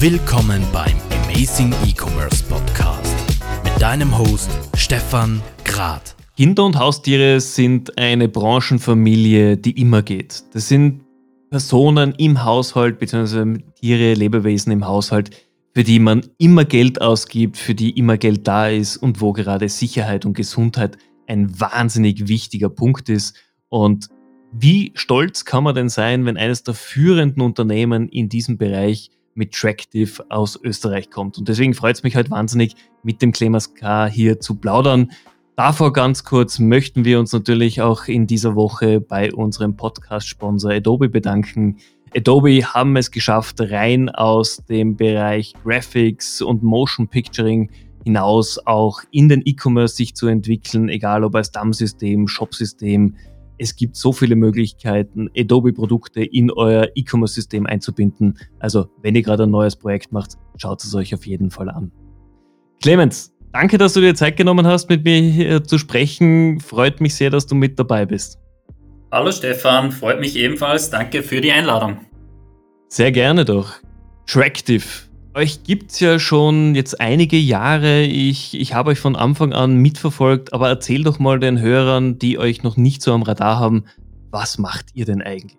Willkommen beim Amazing E-Commerce Podcast mit deinem Host Stefan Grad. Kinder und Haustiere sind eine Branchenfamilie, die immer geht. Das sind Personen im Haushalt bzw. Tiere, Lebewesen im Haushalt, für die man immer Geld ausgibt, für die immer Geld da ist und wo gerade Sicherheit und Gesundheit ein wahnsinnig wichtiger Punkt ist. Und wie stolz kann man denn sein, wenn eines der führenden Unternehmen in diesem Bereich mit Tractive aus Österreich kommt? Und deswegen freut es mich heute wahnsinnig, mit dem Clemens K. hier zu plaudern. Davor ganz kurz möchten wir uns natürlich auch in dieser Woche bei unserem Podcast-Sponsor Adobe bedanken. Adobe haben es geschafft, rein aus dem Bereich Graphics und Motion Picturing hinaus auch in den E-Commerce sich zu entwickeln, egal ob als DAM-System, Shop-System, es gibt so viele Möglichkeiten, Adobe-Produkte in euer E-Commerce-System einzubinden. Also, wenn ihr gerade ein neues Projekt macht, schaut es euch auf jeden Fall an. Clemens, danke, dass du dir Zeit genommen hast, mit mir hier zu sprechen. Freut mich sehr, dass du mit dabei bist. Hallo Stefan, freut mich ebenfalls. Danke für die Einladung. Sehr gerne doch. Tractive, euch gibt es ja schon jetzt einige Jahre. Ich, ich habe euch von Anfang an mitverfolgt, aber erzähl doch mal den Hörern, die euch noch nicht so am Radar haben, was macht ihr denn eigentlich?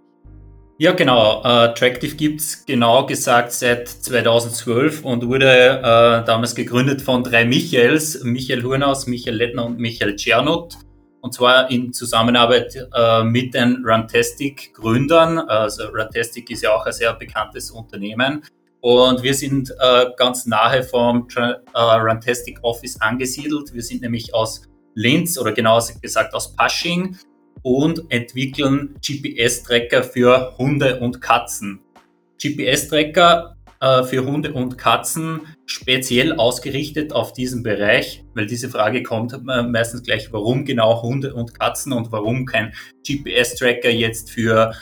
Ja, genau. Äh, Tractive gibt es genau gesagt seit 2012 und wurde äh, damals gegründet von drei Michaels, Michael Hurnaus, Michael Lettner und Michael Czernot. Und zwar in Zusammenarbeit äh, mit den Runtastic-Gründern. Also Runtastic ist ja auch ein sehr bekanntes Unternehmen. Und wir sind äh, ganz nahe vom äh, Runtastic Office angesiedelt. Wir sind nämlich aus Linz oder genauer gesagt aus Pasching und entwickeln GPS-Tracker für Hunde und Katzen. GPS-Tracker äh, für Hunde und Katzen speziell ausgerichtet auf diesen Bereich, weil diese Frage kommt äh, meistens gleich, warum genau Hunde und Katzen und warum kein GPS-Tracker jetzt für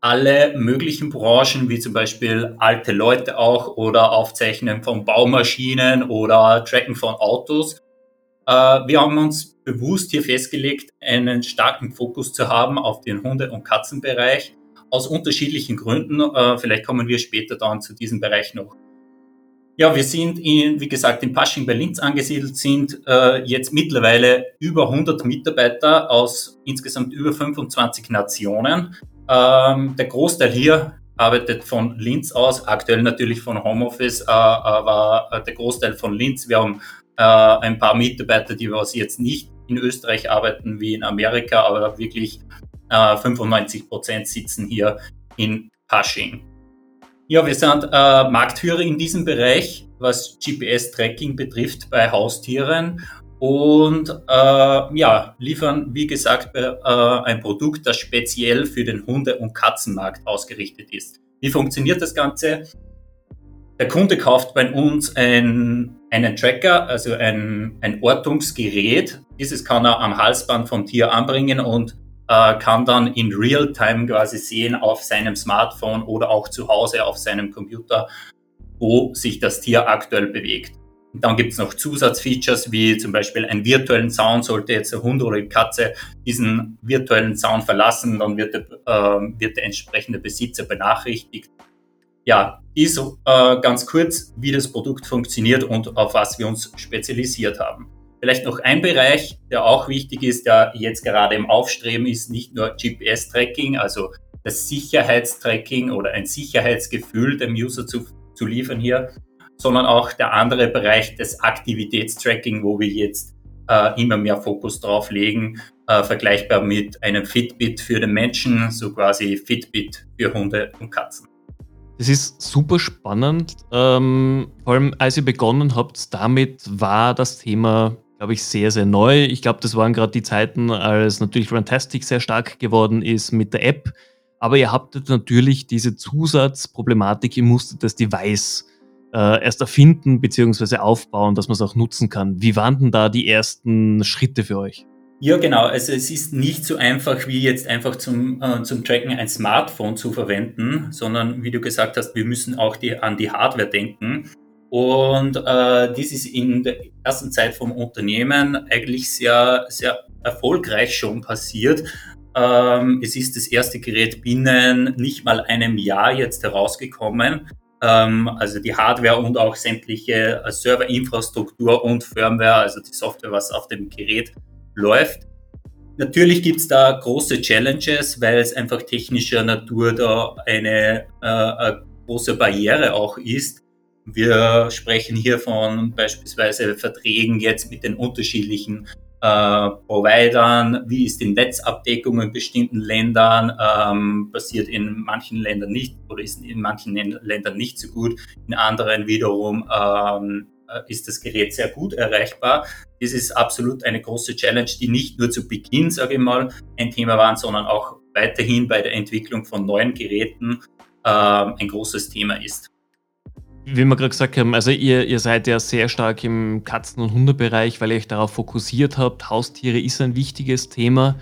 alle möglichen Branchen, wie zum Beispiel alte Leute auch oder Aufzeichnen von Baumaschinen oder Tracken von Autos. Äh, wir haben uns bewusst hier festgelegt, einen starken Fokus zu haben auf den Hunde- und Katzenbereich aus unterschiedlichen Gründen. Äh, vielleicht kommen wir später dann zu diesem Bereich noch. Ja, wir sind in, wie gesagt, in Pasching bei Linz angesiedelt, sind äh, jetzt mittlerweile über 100 Mitarbeiter aus insgesamt über 25 Nationen. Ähm, der Großteil hier arbeitet von Linz aus, aktuell natürlich von Homeoffice, äh, aber äh, der Großteil von Linz. Wir haben äh, ein paar Mitarbeiter, die was jetzt nicht in Österreich arbeiten wie in Amerika, aber wirklich äh, 95 Prozent sitzen hier in Pasching. Ja, wir sind äh, Marktführer in diesem Bereich, was GPS-Tracking betrifft bei Haustieren und äh, ja, liefern, wie gesagt, äh, ein Produkt, das speziell für den Hunde- und Katzenmarkt ausgerichtet ist. Wie funktioniert das Ganze? Der Kunde kauft bei uns ein, einen Tracker, also ein, ein Ortungsgerät. Dieses kann er am Halsband vom Tier anbringen und äh, kann dann in Real-Time quasi sehen auf seinem Smartphone oder auch zu Hause auf seinem Computer, wo sich das Tier aktuell bewegt. Dann gibt es noch Zusatzfeatures wie zum Beispiel einen virtuellen Zaun. Sollte jetzt ein Hund oder eine Katze diesen virtuellen Zaun verlassen, dann wird der, äh, wird der entsprechende Besitzer benachrichtigt. Ja, ist äh, ganz kurz, wie das Produkt funktioniert und auf was wir uns spezialisiert haben. Vielleicht noch ein Bereich, der auch wichtig ist, der jetzt gerade im Aufstreben ist, nicht nur GPS-Tracking, also das Sicherheitstracking oder ein Sicherheitsgefühl dem User zu, zu liefern hier, sondern auch der andere Bereich des Aktivitätstracking, wo wir jetzt äh, immer mehr Fokus drauf legen, äh, vergleichbar mit einem Fitbit für den Menschen, so quasi Fitbit für Hunde und Katzen. Das ist super spannend. Ähm, vor allem, als ihr begonnen habt, damit war das Thema, glaube ich, sehr, sehr neu. Ich glaube, das waren gerade die Zeiten, als natürlich Runtastic sehr stark geworden ist mit der App. Aber ihr habt natürlich diese Zusatzproblematik, ihr musstet das Device äh, erst erfinden bzw. aufbauen, dass man es auch nutzen kann. Wie waren denn da die ersten Schritte für euch? Ja, genau. Also es ist nicht so einfach wie jetzt einfach zum, äh, zum Tracken ein Smartphone zu verwenden, sondern wie du gesagt hast, wir müssen auch die, an die Hardware denken. Und äh, dies ist in der ersten Zeit vom Unternehmen eigentlich sehr, sehr erfolgreich schon passiert. Ähm, es ist das erste Gerät binnen nicht mal einem Jahr jetzt herausgekommen also die Hardware und auch sämtliche äh, Serverinfrastruktur und Firmware, also die Software, was auf dem Gerät läuft. Natürlich gibt es da große Challenges, weil es einfach technischer Natur da eine, äh, eine große Barriere auch ist. Wir sprechen hier von beispielsweise Verträgen jetzt mit den unterschiedlichen äh, Providern, wie ist die Netzabdeckung in bestimmten Ländern, ähm, passiert in manchen Ländern nicht oder ist in manchen Ländern nicht so gut, in anderen wiederum ähm, äh, ist das Gerät sehr gut erreichbar. Das ist absolut eine große Challenge, die nicht nur zu Beginn, sage ich mal, ein Thema waren, sondern auch weiterhin bei der Entwicklung von neuen Geräten äh, ein großes Thema ist wie wir gerade gesagt haben, also ihr, ihr seid ja sehr stark im Katzen- und Hundebereich, weil ihr euch darauf fokussiert habt. Haustiere ist ein wichtiges Thema.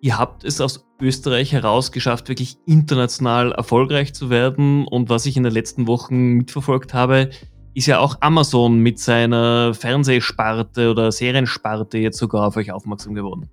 Ihr habt es aus Österreich heraus geschafft, wirklich international erfolgreich zu werden. Und was ich in den letzten Wochen mitverfolgt habe, ist ja auch Amazon mit seiner Fernsehsparte oder Seriensparte jetzt sogar auf euch aufmerksam geworden.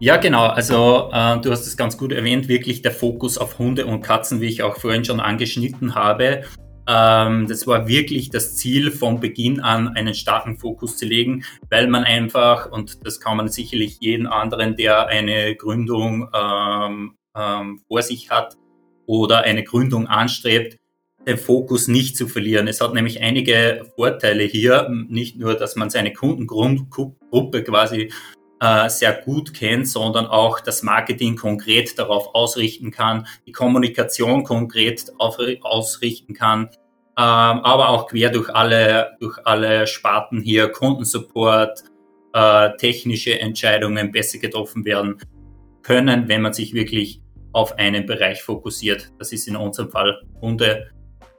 Ja, genau. Also äh, du hast es ganz gut erwähnt, wirklich der Fokus auf Hunde und Katzen, wie ich auch vorhin schon angeschnitten habe. Ähm, das war wirklich das Ziel von Beginn an, einen starken Fokus zu legen, weil man einfach, und das kann man sicherlich jeden anderen, der eine Gründung ähm, ähm, vor sich hat oder eine Gründung anstrebt, den Fokus nicht zu verlieren. Es hat nämlich einige Vorteile hier, nicht nur, dass man seine Kundengruppe quasi äh, sehr gut kennt, sondern auch das Marketing konkret darauf ausrichten kann, die Kommunikation konkret auf, ausrichten kann, ähm, aber auch quer durch alle, durch alle Sparten hier, Kundensupport, äh, technische Entscheidungen besser getroffen werden können, wenn man sich wirklich auf einen Bereich fokussiert. Das ist in unserem Fall Hunde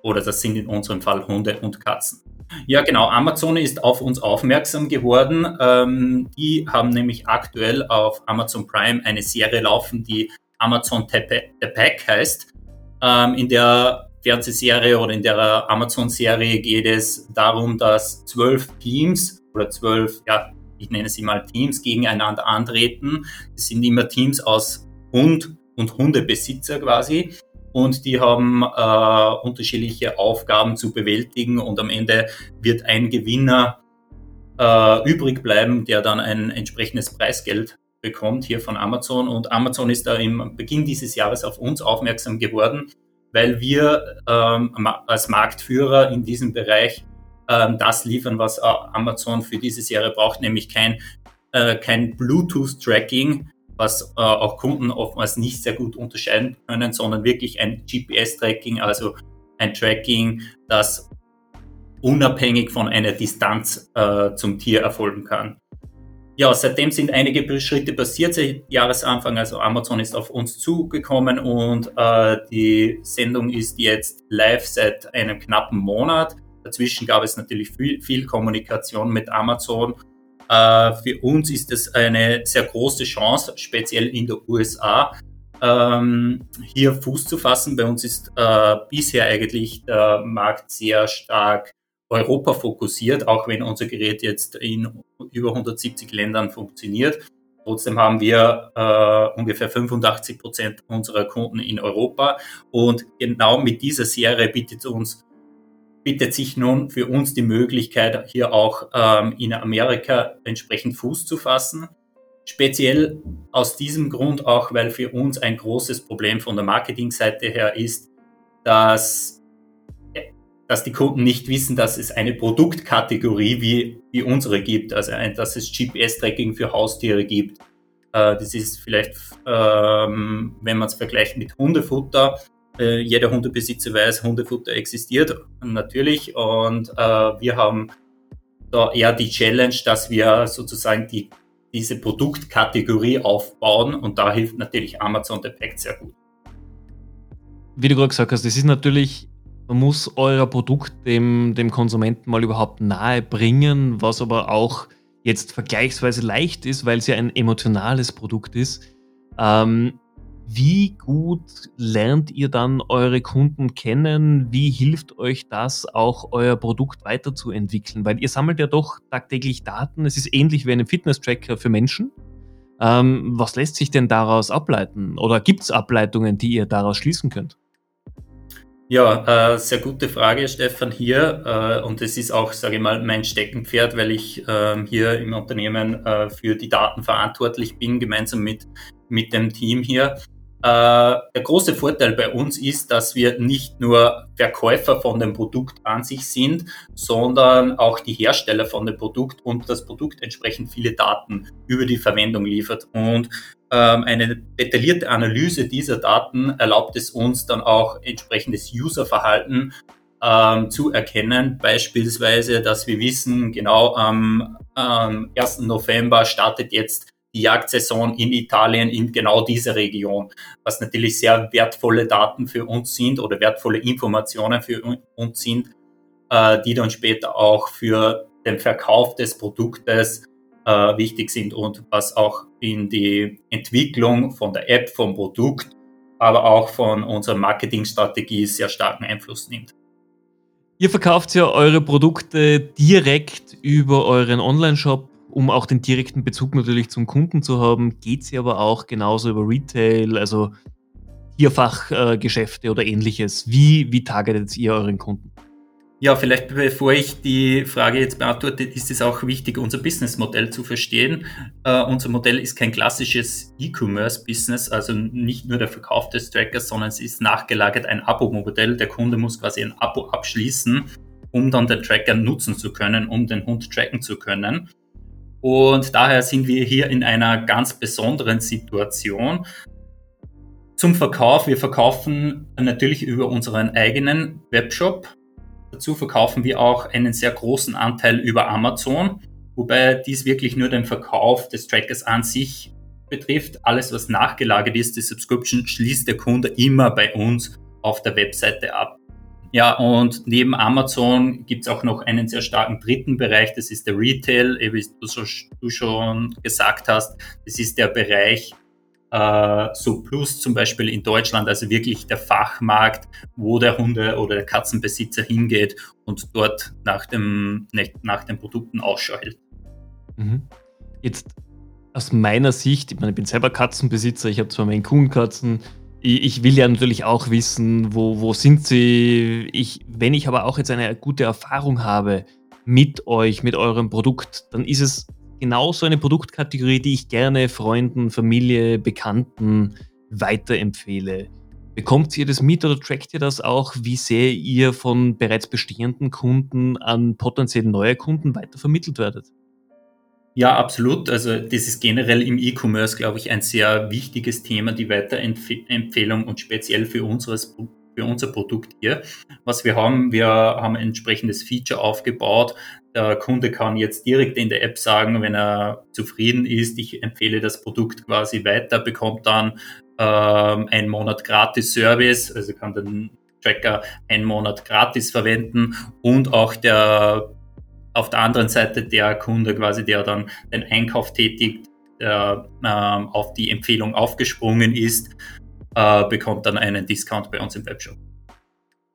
oder das sind in unserem Fall Hunde und Katzen. Ja, genau. Amazon ist auf uns aufmerksam geworden. Ähm, die haben nämlich aktuell auf Amazon Prime eine Serie laufen, die Amazon The Pack heißt, ähm, in der Fernsehserie oder in der Amazon-Serie geht es darum, dass zwölf Teams oder zwölf, ja, ich nenne sie mal Teams, gegeneinander antreten. Es sind immer Teams aus Hund und Hundebesitzer quasi und die haben äh, unterschiedliche Aufgaben zu bewältigen. Und am Ende wird ein Gewinner äh, übrig bleiben, der dann ein entsprechendes Preisgeld bekommt hier von Amazon. Und Amazon ist da im Beginn dieses Jahres auf uns aufmerksam geworden, weil wir ähm, als Marktführer in diesem Bereich ähm, das liefern, was Amazon für diese Serie braucht, nämlich kein, äh, kein Bluetooth-Tracking, was äh, auch Kunden oftmals nicht sehr gut unterscheiden können, sondern wirklich ein GPS-Tracking, also ein Tracking, das unabhängig von einer Distanz äh, zum Tier erfolgen kann. Ja, seitdem sind einige Schritte passiert seit Jahresanfang. Also Amazon ist auf uns zugekommen und äh, die Sendung ist jetzt live seit einem knappen Monat. Dazwischen gab es natürlich viel, viel Kommunikation mit Amazon für uns ist es eine sehr große Chance, speziell in den USA, ähm, hier Fuß zu fassen. Bei uns ist äh, bisher eigentlich der Markt sehr stark Europa fokussiert, auch wenn unser Gerät jetzt in über 170 Ländern funktioniert. Trotzdem haben wir äh, ungefähr 85 Prozent unserer Kunden in Europa. Und genau mit dieser Serie bietet uns bietet sich nun für uns die Möglichkeit, hier auch ähm, in Amerika entsprechend Fuß zu fassen. Speziell aus diesem Grund auch, weil für uns ein großes Problem von der Marketingseite her ist, dass, dass die Kunden nicht wissen, dass es eine Produktkategorie wie, wie unsere gibt, also ein, dass es GPS-Tracking für Haustiere gibt. Äh, das ist vielleicht, ähm, wenn man es vergleicht mit Hundefutter, äh, jeder Hundebesitzer weiß, Hundefutter existiert natürlich und äh, wir haben da eher die Challenge, dass wir sozusagen die, diese Produktkategorie aufbauen und da hilft natürlich Amazon Detect sehr gut. Wie du gerade gesagt hast, das ist natürlich, man muss euer Produkt dem, dem Konsumenten mal überhaupt nahe bringen, was aber auch jetzt vergleichsweise leicht ist, weil es ja ein emotionales Produkt ist. Ähm, wie gut lernt ihr dann eure Kunden kennen? Wie hilft euch das, auch euer Produkt weiterzuentwickeln? Weil ihr sammelt ja doch tagtäglich Daten. Es ist ähnlich wie ein Fitness-Tracker für Menschen. Ähm, was lässt sich denn daraus ableiten? Oder gibt es Ableitungen, die ihr daraus schließen könnt? Ja, äh, sehr gute Frage, Stefan, hier. Äh, und es ist auch, sage ich mal, mein Steckenpferd, weil ich äh, hier im Unternehmen äh, für die Daten verantwortlich bin, gemeinsam mit, mit dem Team hier. Äh, der große Vorteil bei uns ist, dass wir nicht nur Verkäufer von dem Produkt an sich sind, sondern auch die Hersteller von dem Produkt und das Produkt entsprechend viele Daten über die Verwendung liefert. Und ähm, eine detaillierte Analyse dieser Daten erlaubt es uns dann auch entsprechendes Userverhalten ähm, zu erkennen. Beispielsweise, dass wir wissen, genau am ähm, 1. November startet jetzt die Jagdsaison in Italien in genau dieser Region, was natürlich sehr wertvolle Daten für uns sind oder wertvolle Informationen für uns sind, äh, die dann später auch für den Verkauf des Produktes äh, wichtig sind und was auch in die Entwicklung von der App, vom Produkt, aber auch von unserer Marketingstrategie sehr starken Einfluss nimmt. Ihr verkauft ja eure Produkte direkt über euren Online-Shop um auch den direkten Bezug natürlich zum Kunden zu haben, geht sie aber auch genauso über Retail, also Tierfachgeschäfte äh, oder ähnliches. Wie, wie targetet ihr euren Kunden? Ja, vielleicht bevor ich die Frage jetzt beantworte, ist es auch wichtig, unser Businessmodell zu verstehen. Uh, unser Modell ist kein klassisches E-Commerce-Business, also nicht nur der Verkauf des Trackers, sondern es ist nachgelagert ein Abo-Modell. Der Kunde muss quasi ein Abo abschließen, um dann den Tracker nutzen zu können, um den Hund tracken zu können. Und daher sind wir hier in einer ganz besonderen Situation. Zum Verkauf. Wir verkaufen natürlich über unseren eigenen Webshop. Dazu verkaufen wir auch einen sehr großen Anteil über Amazon, wobei dies wirklich nur den Verkauf des Trackers an sich betrifft. Alles, was nachgelagert ist, die Subscription, schließt der Kunde immer bei uns auf der Webseite ab. Ja, und neben Amazon gibt es auch noch einen sehr starken dritten Bereich, das ist der Retail, wie du, so, du schon gesagt hast. Das ist der Bereich äh, so Plus zum Beispiel in Deutschland, also wirklich der Fachmarkt, wo der Hunde- oder der Katzenbesitzer hingeht und dort nach, dem, nach den Produkten Ausschau hält. Mhm. Jetzt aus meiner Sicht, ich meine, ich bin selber Katzenbesitzer, ich habe zwar meine Kuhnkatzen, ich will ja natürlich auch wissen, wo, wo sind sie. Ich, wenn ich aber auch jetzt eine gute Erfahrung habe mit euch, mit eurem Produkt, dann ist es genauso eine Produktkategorie, die ich gerne Freunden, Familie, Bekannten weiterempfehle. Bekommt ihr das mit oder trackt ihr das auch, wie sehr ihr von bereits bestehenden Kunden an potenziell neue Kunden weitervermittelt werdet? Ja, absolut. Also das ist generell im E-Commerce, glaube ich, ein sehr wichtiges Thema, die Weiterempfehlung und speziell für, unseres, für unser Produkt hier. Was wir haben, wir haben ein entsprechendes Feature aufgebaut. Der Kunde kann jetzt direkt in der App sagen, wenn er zufrieden ist, ich empfehle das Produkt quasi weiter, bekommt dann ähm, einen Monat gratis Service, also kann den Tracker einen Monat gratis verwenden und auch der auf der anderen Seite der Kunde quasi, der dann den Einkauf tätigt, der ähm, auf die Empfehlung aufgesprungen ist, äh, bekommt dann einen Discount bei uns im Webshop.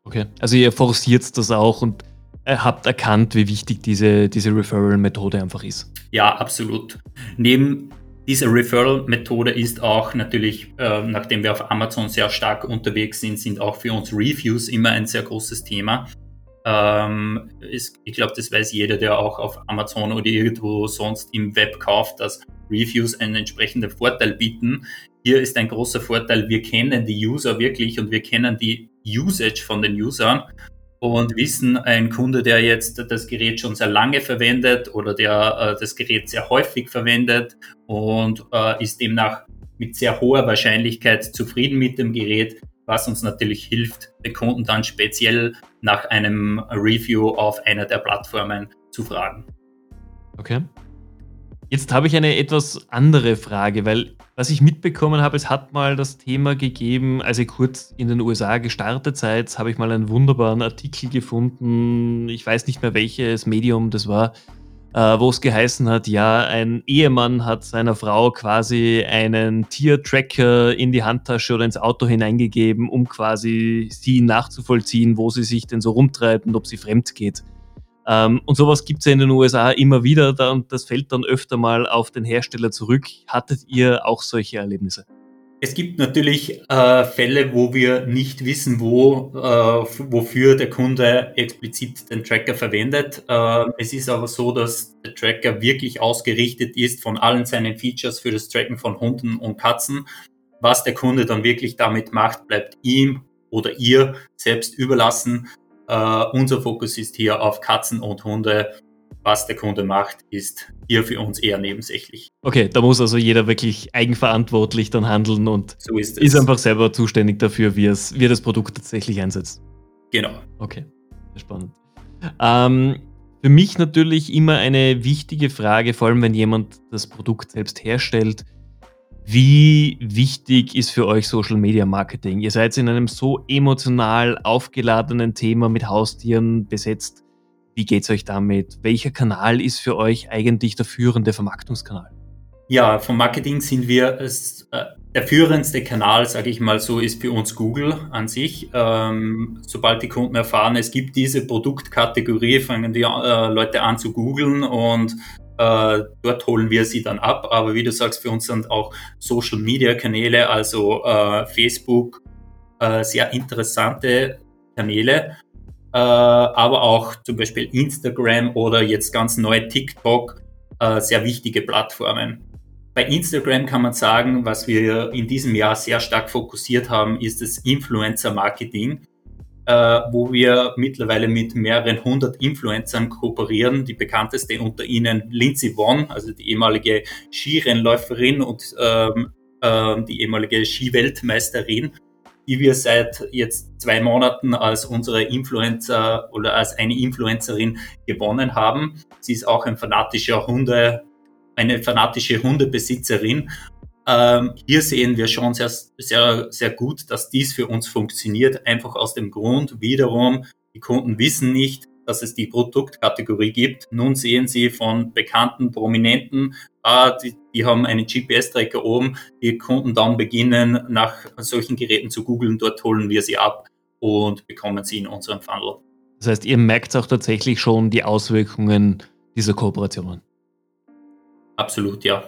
Okay, also ihr forciert das auch und habt erkannt, wie wichtig diese, diese Referral-Methode einfach ist. Ja, absolut. Neben dieser Referral-Methode ist auch natürlich, äh, nachdem wir auf Amazon sehr stark unterwegs sind, sind auch für uns Reviews immer ein sehr großes Thema. Ähm, ist, ich glaube, das weiß jeder, der auch auf Amazon oder irgendwo sonst im Web kauft, dass Reviews einen entsprechenden Vorteil bieten. Hier ist ein großer Vorteil, wir kennen die User wirklich und wir kennen die Usage von den Usern und wissen, ein Kunde, der jetzt das Gerät schon sehr lange verwendet oder der äh, das Gerät sehr häufig verwendet und äh, ist demnach mit sehr hoher Wahrscheinlichkeit zufrieden mit dem Gerät, was uns natürlich hilft, den Kunden dann speziell nach einem Review auf einer der Plattformen zu fragen. Okay. Jetzt habe ich eine etwas andere Frage, weil was ich mitbekommen habe, es hat mal das Thema gegeben, als ihr kurz in den USA gestartet seid, habe ich mal einen wunderbaren Artikel gefunden. Ich weiß nicht mehr welches Medium das war äh, wo es geheißen hat, ja, ein Ehemann hat seiner Frau quasi einen Tiertracker in die Handtasche oder ins Auto hineingegeben, um quasi sie nachzuvollziehen, wo sie sich denn so rumtreibt und ob sie fremd geht. Ähm, und sowas gibt es ja in den USA immer wieder und das fällt dann öfter mal auf den Hersteller zurück. Hattet ihr auch solche Erlebnisse? Es gibt natürlich äh, Fälle, wo wir nicht wissen, wo, äh, wofür der Kunde explizit den Tracker verwendet. Äh, es ist aber so, dass der Tracker wirklich ausgerichtet ist von allen seinen Features für das Tracken von Hunden und Katzen. Was der Kunde dann wirklich damit macht, bleibt ihm oder ihr selbst überlassen. Uh, unser Fokus ist hier auf Katzen und Hunde was der Kunde macht, ist hier für uns eher nebensächlich. Okay, da muss also jeder wirklich eigenverantwortlich dann handeln und so ist, ist, einfach selber zuständig dafür, wie, es, wie er das Produkt tatsächlich einsetzt. Genau. Okay, spannend. Ähm, für mich natürlich immer eine wichtige Frage, vor allem wenn jemand das Produkt selbst herstellt. Wie wichtig ist für euch Social Media Marketing? Ihr seid in einem so emotional aufgeladenen Thema mit Haustieren besetzt. Wie geht es euch damit? Welcher Kanal ist für euch eigentlich der führende Vermarktungskanal? Ja, vom Marketing sind wir es, äh, der führendste Kanal, sage ich mal so, ist für uns Google an sich. Ähm, sobald die Kunden erfahren, es gibt diese Produktkategorie, fangen die äh, Leute an zu googeln und äh, dort holen wir sie dann ab. Aber wie du sagst, für uns sind auch Social Media Kanäle, also äh, Facebook, äh, sehr interessante Kanäle äh, aber auch zum Beispiel Instagram oder jetzt ganz neu TikTok, äh, sehr wichtige Plattformen. Bei Instagram kann man sagen, was wir in diesem Jahr sehr stark fokussiert haben, ist das Influencer-Marketing, äh, wo wir mittlerweile mit mehreren hundert Influencern kooperieren. Die bekannteste unter ihnen Lindsay Vonn, also die ehemalige Skirennläuferin und ähm, äh, die ehemalige Skiweltmeisterin, die wir seit jetzt zwei Monaten als unsere Influencer oder als eine Influencerin gewonnen haben. Sie ist auch ein fanatischer Hunde, eine fanatische Hundebesitzerin. Ähm, hier sehen wir schon sehr, sehr, sehr gut, dass dies für uns funktioniert. Einfach aus dem Grund, wiederum, die Kunden wissen nicht, dass es die Produktkategorie gibt. Nun sehen Sie von bekannten, prominenten, ah, die, die haben einen GPS-Tracker oben. Die Kunden dann beginnen, nach solchen Geräten zu googeln. Dort holen wir sie ab und bekommen sie in unserem Funnel. Das heißt, ihr merkt auch tatsächlich schon die Auswirkungen dieser Kooperationen. Absolut, ja.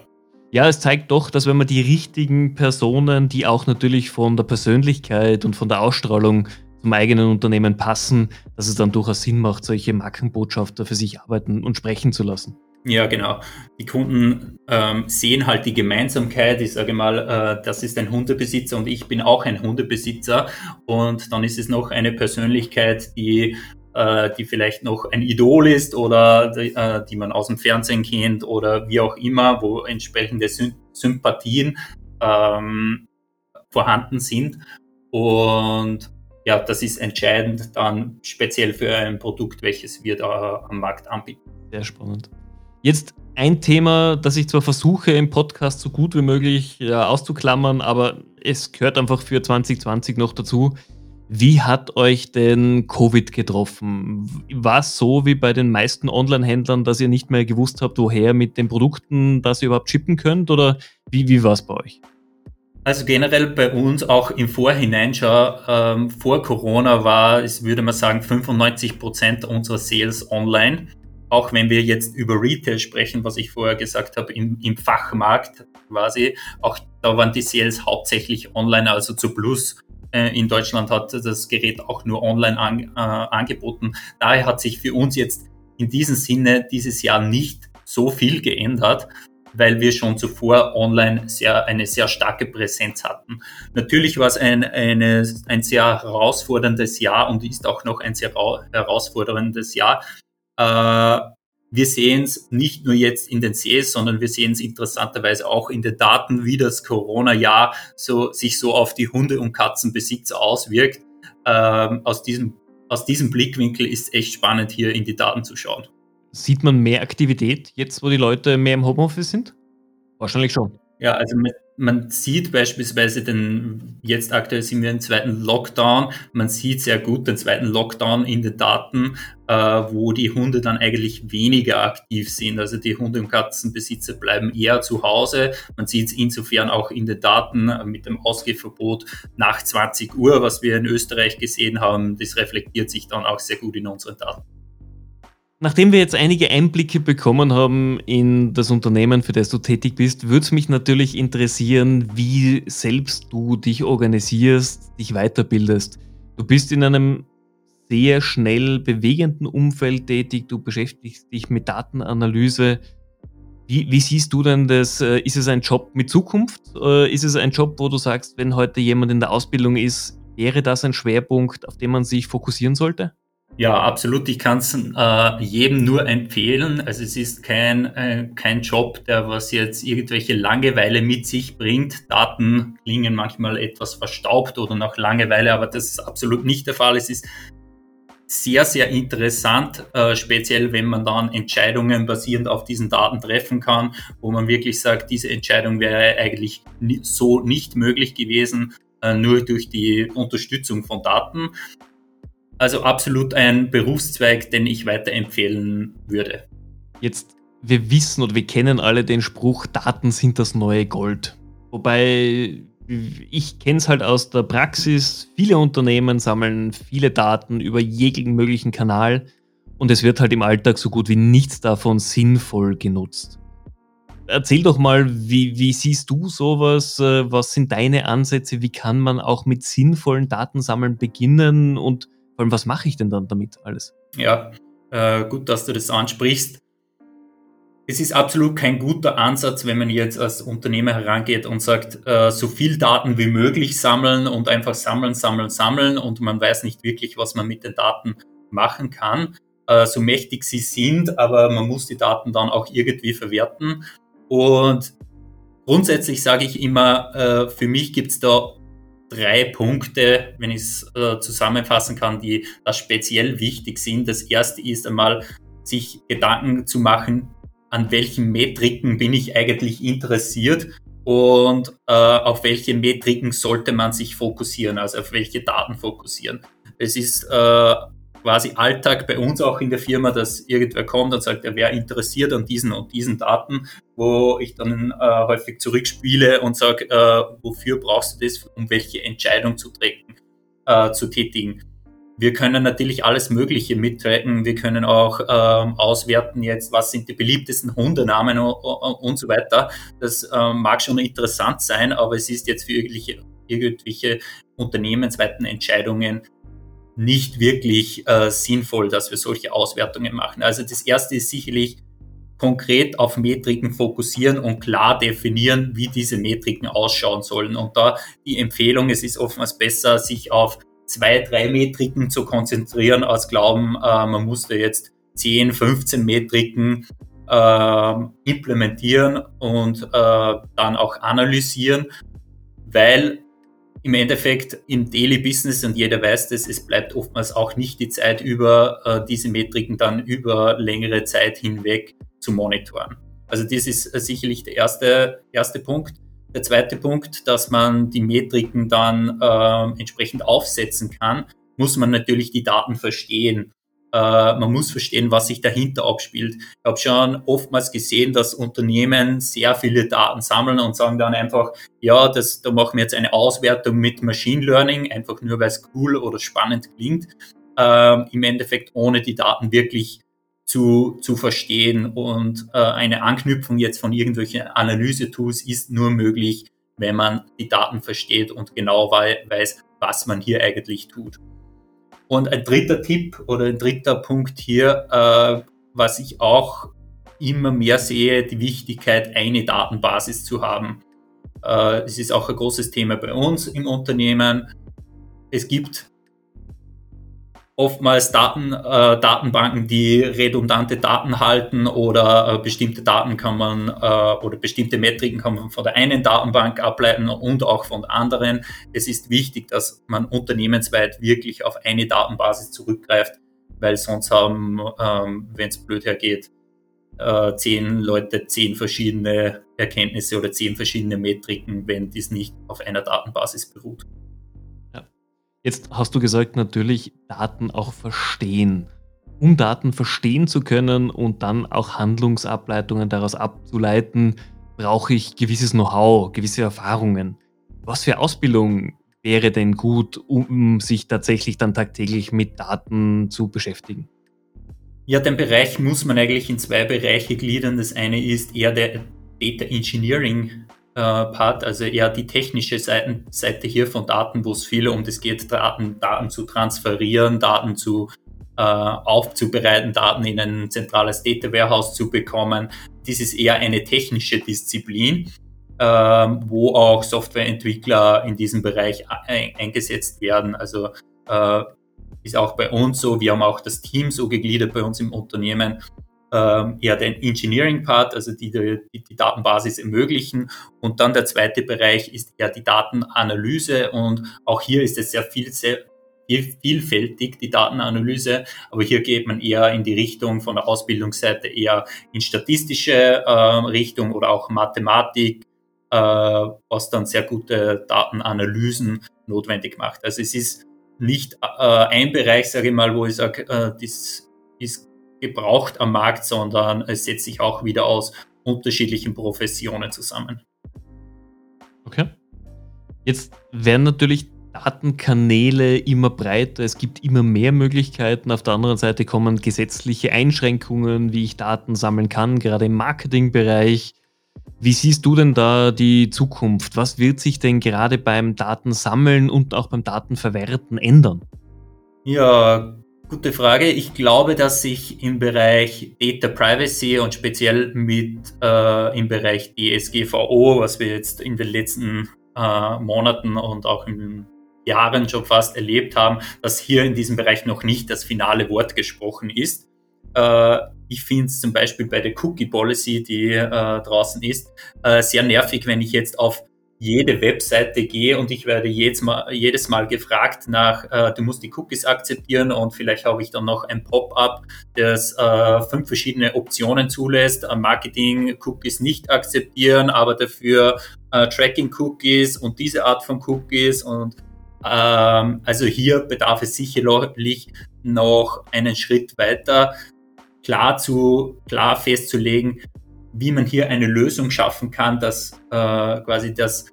Ja, es zeigt doch, dass wenn man die richtigen Personen, die auch natürlich von der Persönlichkeit und von der Ausstrahlung zum eigenen Unternehmen passen, dass es dann durchaus Sinn macht, solche Markenbotschafter für sich arbeiten und sprechen zu lassen. Ja, genau. Die Kunden ähm, sehen halt die Gemeinsamkeit. Ich sage mal, äh, das ist ein Hundebesitzer und ich bin auch ein Hundebesitzer. Und dann ist es noch eine Persönlichkeit, die, äh, die vielleicht noch ein Idol ist oder die, äh, die man aus dem Fernsehen kennt oder wie auch immer, wo entsprechende Sy Sympathien ähm, vorhanden sind. Und ja, das ist entscheidend dann speziell für ein Produkt, welches wir da am Markt anbieten. Sehr spannend. Jetzt ein Thema, das ich zwar versuche im Podcast so gut wie möglich ja, auszuklammern, aber es gehört einfach für 2020 noch dazu. Wie hat euch denn Covid getroffen? War es so wie bei den meisten Online-Händlern, dass ihr nicht mehr gewusst habt, woher mit den Produkten, dass ihr überhaupt shippen könnt? Oder wie, wie war es bei euch? Also generell bei uns auch im Vorhinein schon, ähm, vor Corona war, ich würde man sagen, 95 Prozent unserer Sales online. Auch wenn wir jetzt über Retail sprechen, was ich vorher gesagt habe, im, im Fachmarkt quasi, auch da waren die Sales hauptsächlich online, also zu Plus. Äh, in Deutschland hat das Gerät auch nur online an, äh, angeboten. Daher hat sich für uns jetzt in diesem Sinne dieses Jahr nicht so viel geändert weil wir schon zuvor online sehr, eine sehr starke Präsenz hatten. Natürlich war es ein, eine, ein sehr herausforderndes Jahr und ist auch noch ein sehr herausforderndes Jahr. Äh, wir sehen es nicht nur jetzt in den Sales, sondern wir sehen es interessanterweise auch in den Daten, wie das Corona-Jahr so, sich so auf die Hunde- und Katzenbesitzer auswirkt. Ähm, aus, diesem, aus diesem Blickwinkel ist echt spannend, hier in die Daten zu schauen. Sieht man mehr Aktivität jetzt, wo die Leute mehr im Homeoffice sind? Wahrscheinlich schon. Ja, also man sieht beispielsweise den, jetzt aktuell sind wir im zweiten Lockdown, man sieht sehr gut den zweiten Lockdown in den Daten, äh, wo die Hunde dann eigentlich weniger aktiv sind. Also die Hunde- und Katzenbesitzer bleiben eher zu Hause. Man sieht es insofern auch in den Daten mit dem Ausgehverbot nach 20 Uhr, was wir in Österreich gesehen haben. Das reflektiert sich dann auch sehr gut in unseren Daten. Nachdem wir jetzt einige Einblicke bekommen haben in das Unternehmen, für das du tätig bist, würde es mich natürlich interessieren, wie selbst du dich organisierst, dich weiterbildest. Du bist in einem sehr schnell bewegenden Umfeld tätig, du beschäftigst dich mit Datenanalyse. Wie, wie siehst du denn das? Äh, ist es ein Job mit Zukunft? Äh, ist es ein Job, wo du sagst, wenn heute jemand in der Ausbildung ist, wäre das ein Schwerpunkt, auf den man sich fokussieren sollte? Ja, absolut. Ich kann es äh, jedem nur empfehlen. Also es ist kein, äh, kein Job, der was jetzt irgendwelche Langeweile mit sich bringt. Daten klingen manchmal etwas verstaubt oder nach Langeweile, aber das ist absolut nicht der Fall. Es ist sehr, sehr interessant, äh, speziell wenn man dann Entscheidungen basierend auf diesen Daten treffen kann, wo man wirklich sagt, diese Entscheidung wäre eigentlich so nicht möglich gewesen, äh, nur durch die Unterstützung von Daten. Also absolut ein Berufszweig, den ich weiterempfehlen würde. Jetzt, wir wissen und wir kennen alle den Spruch, Daten sind das neue Gold. Wobei ich kenne es halt aus der Praxis, viele Unternehmen sammeln viele Daten über jeglichen möglichen Kanal und es wird halt im Alltag so gut wie nichts davon sinnvoll genutzt. Erzähl doch mal, wie, wie siehst du sowas? Äh, was sind deine Ansätze? Wie kann man auch mit sinnvollen Datensammeln beginnen und vor allem, was mache ich denn dann damit alles? Ja, äh, gut, dass du das ansprichst. Es ist absolut kein guter Ansatz, wenn man jetzt als Unternehmer herangeht und sagt, äh, so viel Daten wie möglich sammeln und einfach sammeln, sammeln, sammeln und man weiß nicht wirklich, was man mit den Daten machen kann. Äh, so mächtig sie sind, aber man muss die Daten dann auch irgendwie verwerten. Und grundsätzlich sage ich immer, äh, für mich gibt es da drei Punkte, wenn ich es äh, zusammenfassen kann, die da speziell wichtig sind. Das erste ist einmal, sich Gedanken zu machen, an welchen Metriken bin ich eigentlich interessiert und äh, auf welche Metriken sollte man sich fokussieren, also auf welche Daten fokussieren. Es ist äh, quasi Alltag bei uns auch in der Firma, dass irgendwer kommt und sagt, er wäre interessiert an diesen und diesen Daten, wo ich dann äh, häufig zurückspiele und sage, äh, wofür brauchst du das, um welche Entscheidung zu, trecken, äh, zu tätigen. Wir können natürlich alles Mögliche mittracken. Wir können auch ähm, auswerten jetzt, was sind die beliebtesten Hundenamen und, und so weiter. Das ähm, mag schon interessant sein, aber es ist jetzt für irgendwelche, irgendwelche unternehmensweiten Entscheidungen nicht wirklich äh, sinnvoll, dass wir solche Auswertungen machen. Also das erste ist sicherlich konkret auf Metriken fokussieren und klar definieren, wie diese Metriken ausschauen sollen. Und da die Empfehlung, es ist oftmals besser, sich auf zwei, drei Metriken zu konzentrieren, als glauben, äh, man muss da jetzt 10, 15 Metriken äh, implementieren und äh, dann auch analysieren, weil im Endeffekt im Daily Business und jeder weiß das, es bleibt oftmals auch nicht die Zeit über, äh, diese Metriken dann über längere Zeit hinweg zu monitoren. Also das ist äh, sicherlich der erste, erste Punkt. Der zweite Punkt, dass man die Metriken dann äh, entsprechend aufsetzen kann, muss man natürlich die Daten verstehen. Äh, man muss verstehen, was sich dahinter abspielt. Ich habe schon oftmals gesehen, dass Unternehmen sehr viele Daten sammeln und sagen dann einfach, ja, das, da machen wir jetzt eine Auswertung mit Machine Learning, einfach nur weil es cool oder spannend klingt. Äh, Im Endeffekt ohne die Daten wirklich zu, zu verstehen. Und äh, eine Anknüpfung jetzt von irgendwelchen Analyse-Tools ist nur möglich, wenn man die Daten versteht und genau weiß, was man hier eigentlich tut. Und ein dritter Tipp oder ein dritter Punkt hier, äh, was ich auch immer mehr sehe, die Wichtigkeit, eine Datenbasis zu haben. Äh, ist auch ein großes Thema bei uns im Unternehmen. Es gibt oftmals Daten, äh, Datenbanken, die redundante Daten halten oder äh, bestimmte Daten kann man äh, oder bestimmte Metriken kann man von der einen Datenbank ableiten und auch von anderen. Es ist wichtig, dass man unternehmensweit wirklich auf eine Datenbasis zurückgreift, weil sonst haben, ähm, wenn es blöd hergeht, äh, zehn Leute zehn verschiedene Erkenntnisse oder zehn verschiedene Metriken, wenn dies nicht auf einer Datenbasis beruht. Jetzt hast du gesagt, natürlich Daten auch verstehen. Um Daten verstehen zu können und dann auch Handlungsableitungen daraus abzuleiten, brauche ich gewisses Know-how, gewisse Erfahrungen. Was für Ausbildung wäre denn gut, um sich tatsächlich dann tagtäglich mit Daten zu beschäftigen? Ja, den Bereich muss man eigentlich in zwei Bereiche gliedern. Das eine ist eher der Data Engineering Part, also eher die technische Seite, Seite hier von Daten, wo es viel um das geht, Daten, Daten zu transferieren, Daten zu äh, aufzubereiten, Daten in ein zentrales Data Warehouse zu bekommen. Dies ist eher eine technische Disziplin, äh, wo auch Softwareentwickler in diesem Bereich eingesetzt werden. Also äh, ist auch bei uns so. Wir haben auch das Team so gegliedert bei uns im Unternehmen. Ähm, eher den Engineering-Part, also die, die die Datenbasis ermöglichen. Und dann der zweite Bereich ist eher die Datenanalyse. Und auch hier ist es sehr viel, sehr vielfältig, die Datenanalyse. Aber hier geht man eher in die Richtung von der Ausbildungsseite eher in statistische äh, Richtung oder auch Mathematik, äh, was dann sehr gute Datenanalysen notwendig macht. Also es ist nicht äh, ein Bereich, sage ich mal, wo ich sage, äh, das ist gebraucht am Markt, sondern es setzt sich auch wieder aus unterschiedlichen Professionen zusammen. Okay. Jetzt werden natürlich Datenkanäle immer breiter, es gibt immer mehr Möglichkeiten. Auf der anderen Seite kommen gesetzliche Einschränkungen, wie ich Daten sammeln kann, gerade im Marketingbereich. Wie siehst du denn da die Zukunft? Was wird sich denn gerade beim Datensammeln und auch beim Datenverwerten ändern? Ja, gute Frage. Ich glaube, dass sich im Bereich Data Privacy und speziell mit äh, im Bereich DSGVO, was wir jetzt in den letzten äh, Monaten und auch in Jahren schon fast erlebt haben, dass hier in diesem Bereich noch nicht das finale Wort gesprochen ist. Äh, ich finde es zum Beispiel bei der Cookie Policy, die äh, draußen ist, äh, sehr nervig, wenn ich jetzt auf jede Webseite gehe und ich werde jedes Mal, jedes Mal gefragt nach, äh, du musst die Cookies akzeptieren und vielleicht habe ich dann noch ein Pop-up, das äh, fünf verschiedene Optionen zulässt, äh, Marketing-Cookies nicht akzeptieren, aber dafür äh, Tracking-Cookies und diese Art von Cookies und ähm, also hier bedarf es sicherlich noch einen Schritt weiter klar zu, klar festzulegen, wie man hier eine Lösung schaffen kann, dass äh, quasi das,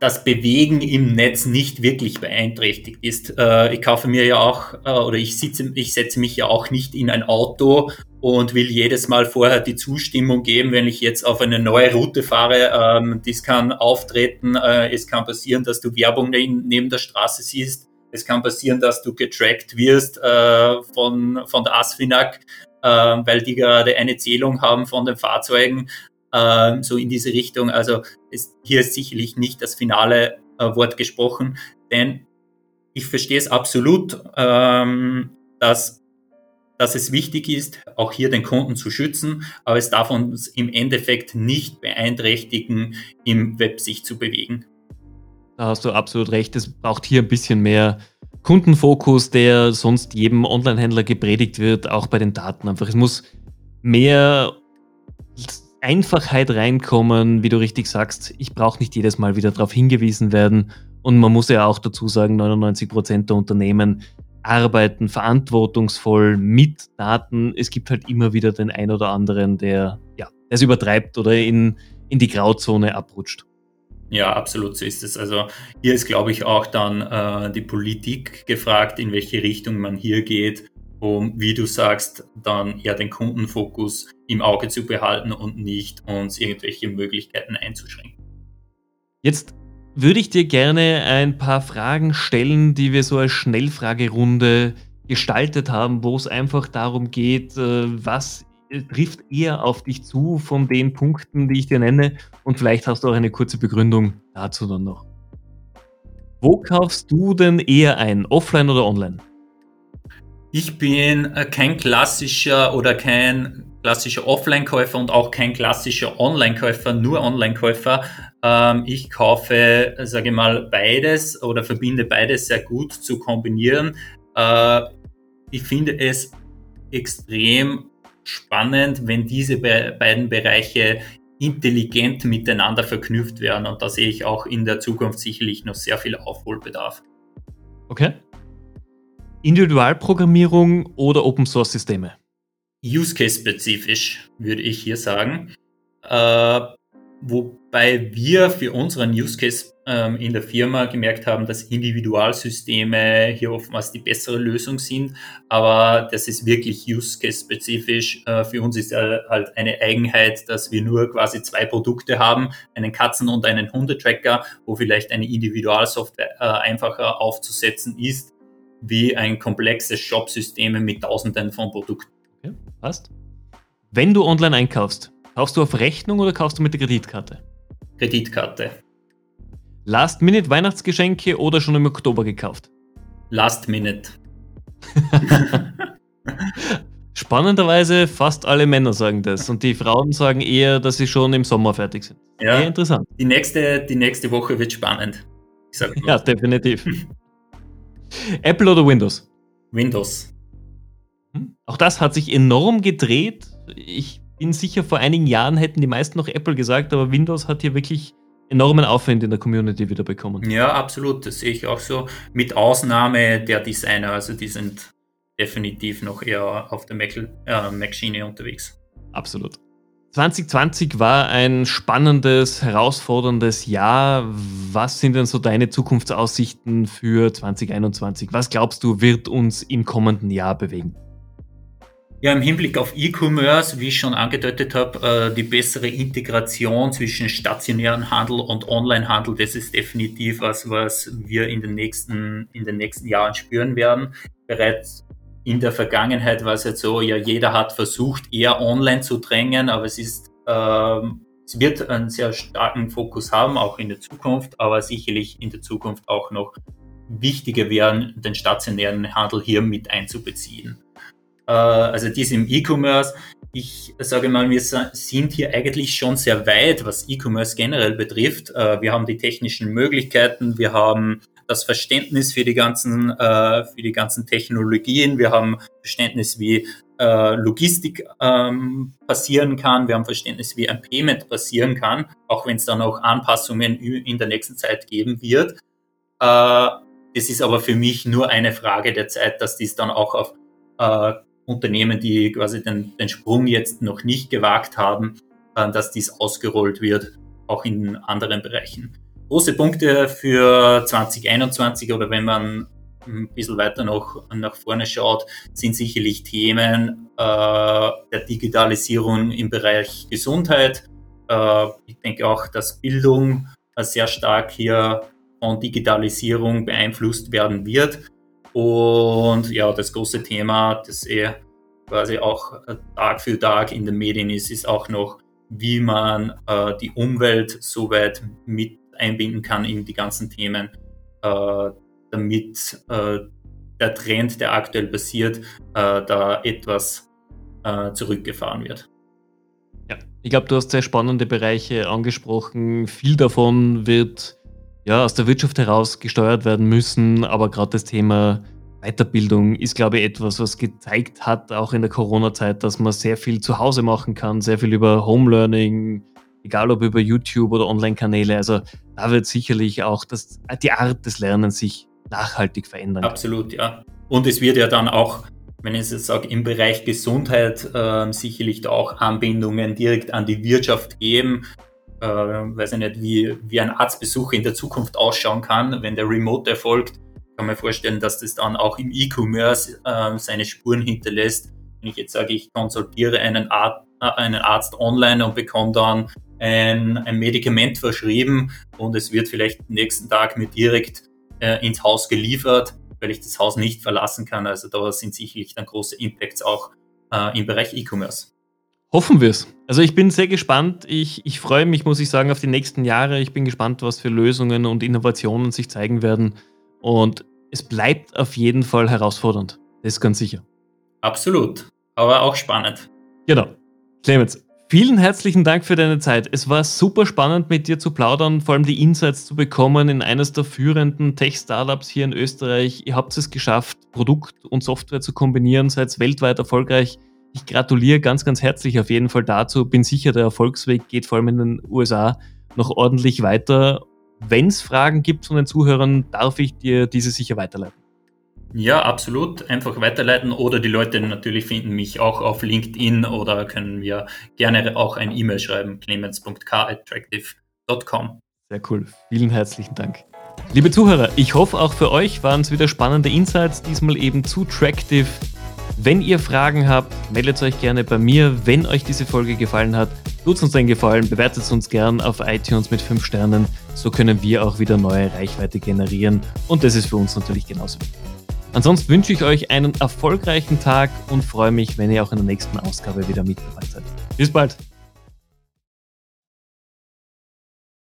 das Bewegen im Netz nicht wirklich beeinträchtigt ist. Äh, ich kaufe mir ja auch äh, oder ich sitze, ich setze mich ja auch nicht in ein Auto und will jedes Mal vorher die Zustimmung geben, wenn ich jetzt auf eine neue Route fahre. Ähm, dies kann auftreten. Äh, es kann passieren, dass du Werbung neben, der Straße siehst es kann passieren, dass du getrackt wirst äh, von, von der ASFINAG, äh, weil die gerade eine Zählung haben von den Fahrzeugen, äh, so in diese Richtung. Also es, hier ist sicherlich nicht das finale äh, Wort gesprochen, denn ich verstehe es absolut, ähm, dass, dass es wichtig ist, auch hier den Kunden zu schützen, aber es darf uns im Endeffekt nicht beeinträchtigen, im Web sich zu bewegen. Da hast du absolut recht. Es braucht hier ein bisschen mehr Kundenfokus, der sonst jedem Online-Händler gepredigt wird, auch bei den Daten einfach. Es muss mehr Einfachheit reinkommen, wie du richtig sagst. Ich brauche nicht jedes Mal wieder darauf hingewiesen werden. Und man muss ja auch dazu sagen, 99 Prozent der Unternehmen arbeiten verantwortungsvoll mit Daten. Es gibt halt immer wieder den einen oder anderen, der ja, es übertreibt oder in, in die Grauzone abrutscht. Ja, absolut so ist es. Also hier ist, glaube ich, auch dann äh, die Politik gefragt, in welche Richtung man hier geht, um, wie du sagst, dann eher den Kundenfokus im Auge zu behalten und nicht uns irgendwelche Möglichkeiten einzuschränken. Jetzt würde ich dir gerne ein paar Fragen stellen, die wir so als Schnellfragerunde gestaltet haben, wo es einfach darum geht, äh, was trifft eher auf dich zu von den Punkten, die ich dir nenne. Und vielleicht hast du auch eine kurze Begründung dazu dann noch. Wo kaufst du denn eher ein, offline oder online? Ich bin äh, kein klassischer oder kein klassischer Offline-Käufer und auch kein klassischer Online-Käufer, nur Online-Käufer. Ähm, ich kaufe, sage ich mal, beides oder verbinde beides sehr gut zu kombinieren. Äh, ich finde es extrem spannend, wenn diese be beiden Bereiche intelligent miteinander verknüpft werden. Und da sehe ich auch in der Zukunft sicherlich noch sehr viel Aufholbedarf. Okay. Individualprogrammierung oder Open Source Systeme? Use Case spezifisch, würde ich hier sagen. Äh, wo weil wir für unseren Use Case ähm, in der Firma gemerkt haben, dass Individualsysteme hier oftmals die bessere Lösung sind. Aber das ist wirklich Use Case spezifisch. Äh, für uns ist halt eine Eigenheit, dass wir nur quasi zwei Produkte haben, einen Katzen- und einen Hundetracker, wo vielleicht eine Individualsoftware äh, einfacher aufzusetzen ist, wie ein komplexes Shop-System mit tausenden von Produkten. Okay, passt. Wenn du online einkaufst, kaufst du auf Rechnung oder kaufst du mit der Kreditkarte? Kreditkarte. Last-Minute-Weihnachtsgeschenke oder schon im Oktober gekauft? Last Minute. Spannenderweise fast alle Männer sagen das und die Frauen sagen eher, dass sie schon im Sommer fertig sind. Ja, Sehr interessant. Die nächste, die nächste Woche wird spannend. ja, definitiv. Apple oder Windows? Windows. Hm? Auch das hat sich enorm gedreht. Ich bin sicher, vor einigen Jahren hätten die meisten noch Apple gesagt, aber Windows hat hier wirklich enormen Aufwand in der Community wieder bekommen. Ja, absolut. Das sehe ich auch so. Mit Ausnahme der Designer. Also die sind definitiv noch eher auf der äh, Mac-Schiene unterwegs. Absolut. 2020 war ein spannendes, herausforderndes Jahr. Was sind denn so deine Zukunftsaussichten für 2021? Was glaubst du, wird uns im kommenden Jahr bewegen? Ja, im Hinblick auf E-Commerce, wie ich schon angedeutet habe, äh, die bessere Integration zwischen stationären Handel und Online-Handel, das ist definitiv was, was wir in den nächsten, in den nächsten Jahren spüren werden. Bereits in der Vergangenheit war es jetzt so, ja, jeder hat versucht, eher online zu drängen, aber es ist, äh, es wird einen sehr starken Fokus haben, auch in der Zukunft, aber sicherlich in der Zukunft auch noch wichtiger werden, den stationären Handel hier mit einzubeziehen. Äh, also dies im E-Commerce. Ich sage mal, wir sind hier eigentlich schon sehr weit, was E-Commerce generell betrifft. Äh, wir haben die technischen Möglichkeiten, wir haben das Verständnis für die ganzen, äh, für die ganzen Technologien, wir haben Verständnis, wie Logistik ähm, passieren kann, wir haben Verständnis, wie ein Payment passieren kann, auch wenn es dann auch Anpassungen in der nächsten Zeit geben wird. Das ist aber für mich nur eine Frage der Zeit, dass dies dann auch auf Unternehmen, die quasi den, den Sprung jetzt noch nicht gewagt haben, äh, dass dies ausgerollt wird, auch in anderen Bereichen. Große Punkte für 2021 oder wenn man ein bisschen weiter noch nach vorne schaut, sind sicherlich Themen äh, der Digitalisierung im Bereich Gesundheit. Äh, ich denke auch, dass Bildung äh, sehr stark hier von Digitalisierung beeinflusst werden wird. Und ja, das große Thema, das eh quasi auch äh, Tag für Tag in den Medien ist, ist auch noch, wie man äh, die Umwelt so weit mit einbinden kann in die ganzen Themen, äh, damit äh, der Trend, der aktuell passiert, äh, da etwas äh, zurückgefahren wird. Ja, ich glaube, du hast sehr spannende Bereiche angesprochen. Viel davon wird ja, aus der Wirtschaft heraus gesteuert werden müssen, aber gerade das Thema Weiterbildung ist, glaube ich, etwas, was gezeigt hat, auch in der Corona-Zeit, dass man sehr viel zu Hause machen kann, sehr viel über Home Learning, egal ob über YouTube oder Online-Kanäle. Also da wird sicherlich auch das, die Art des Lernens sich nachhaltig verändern. Absolut, ja. Und es wird ja dann auch, wenn ich jetzt sage, im Bereich Gesundheit äh, sicherlich auch Anbindungen direkt an die Wirtschaft geben äh, weiß ich nicht, wie, wie ein Arztbesuch in der Zukunft ausschauen kann, wenn der Remote erfolgt. Kann man vorstellen, dass das dann auch im E-Commerce äh, seine Spuren hinterlässt. Wenn ich jetzt sage, ich konsultiere einen, Ar äh, einen Arzt online und bekomme dann ein, ein Medikament verschrieben und es wird vielleicht nächsten Tag mir direkt äh, ins Haus geliefert, weil ich das Haus nicht verlassen kann. Also da sind sicherlich dann große Impacts auch äh, im Bereich E-Commerce. Hoffen wir es. Also ich bin sehr gespannt. Ich, ich freue mich, muss ich sagen, auf die nächsten Jahre. Ich bin gespannt, was für Lösungen und Innovationen sich zeigen werden. Und es bleibt auf jeden Fall herausfordernd. Das ist ganz sicher. Absolut. Aber auch spannend. Genau. Clemens, vielen herzlichen Dank für deine Zeit. Es war super spannend, mit dir zu plaudern, vor allem die Insights zu bekommen in eines der führenden Tech-Startups hier in Österreich. Ihr habt es geschafft, Produkt und Software zu kombinieren, seid weltweit erfolgreich. Ich gratuliere ganz, ganz herzlich auf jeden Fall dazu. Bin sicher, der Erfolgsweg geht vor allem in den USA noch ordentlich weiter. Wenn es Fragen gibt von den Zuhörern, darf ich dir diese sicher weiterleiten. Ja, absolut. Einfach weiterleiten oder die Leute natürlich finden mich auch auf LinkedIn oder können mir gerne auch ein E-Mail schreiben, clemens.k.attractive tractive.com. Sehr cool. Vielen herzlichen Dank. Liebe Zuhörer, ich hoffe auch für euch waren es wieder spannende Insights, diesmal eben zu Tractive. Wenn ihr Fragen habt, meldet euch gerne bei mir. Wenn euch diese Folge gefallen hat, tut uns einen Gefallen, bewertet uns gern auf iTunes mit 5 Sternen. So können wir auch wieder neue Reichweite generieren und das ist für uns natürlich genauso wichtig. Ansonsten wünsche ich euch einen erfolgreichen Tag und freue mich, wenn ihr auch in der nächsten Ausgabe wieder mit dabei seid. Bis bald!